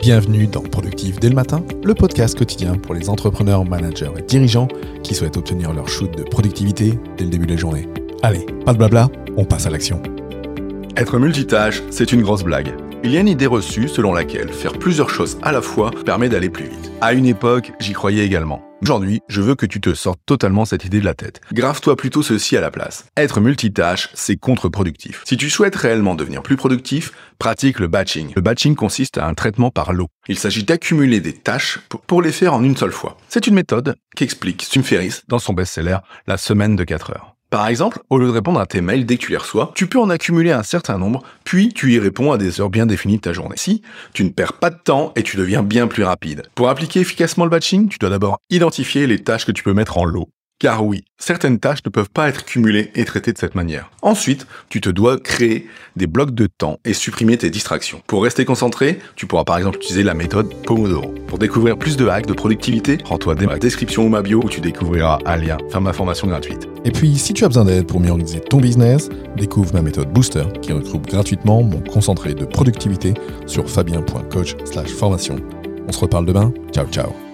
Bienvenue dans Productif dès le matin, le podcast quotidien pour les entrepreneurs, managers et dirigeants qui souhaitent obtenir leur shoot de productivité dès le début de la journée. Allez, pas de blabla, on passe à l'action. Être multitâche, c'est une grosse blague. Il y a une idée reçue selon laquelle faire plusieurs choses à la fois permet d'aller plus vite. À une époque, j'y croyais également. Aujourd'hui, je veux que tu te sortes totalement cette idée de la tête. Grave-toi plutôt ceci à la place. Être multitâche, c'est contre-productif. Si tu souhaites réellement devenir plus productif, pratique le batching. Le batching consiste à un traitement par lot. Il s'agit d'accumuler des tâches pour les faire en une seule fois. C'est une méthode qu'explique Tim Ferriss dans son best-seller La semaine de 4 heures. Par exemple, au lieu de répondre à tes mails dès que tu les reçois, tu peux en accumuler un certain nombre, puis tu y réponds à des heures bien définies de ta journée. Si, tu ne perds pas de temps et tu deviens bien plus rapide. Pour appliquer efficacement le batching, tu dois d'abord identifier les tâches que tu peux mettre en lot. Car oui, certaines tâches ne peuvent pas être cumulées et traitées de cette manière. Ensuite, tu te dois créer des blocs de temps et supprimer tes distractions. Pour rester concentré, tu pourras par exemple utiliser la méthode Pomodoro. Pour découvrir plus de hacks de productivité, rends-toi dans la description ou ma bio où tu découvriras un lien vers ma formation gratuite. Et puis, si tu as besoin d'aide pour mieux organiser ton business, découvre ma méthode Booster qui regroupe gratuitement mon concentré de productivité sur fabien.coach/formation. On se reparle demain. Ciao ciao.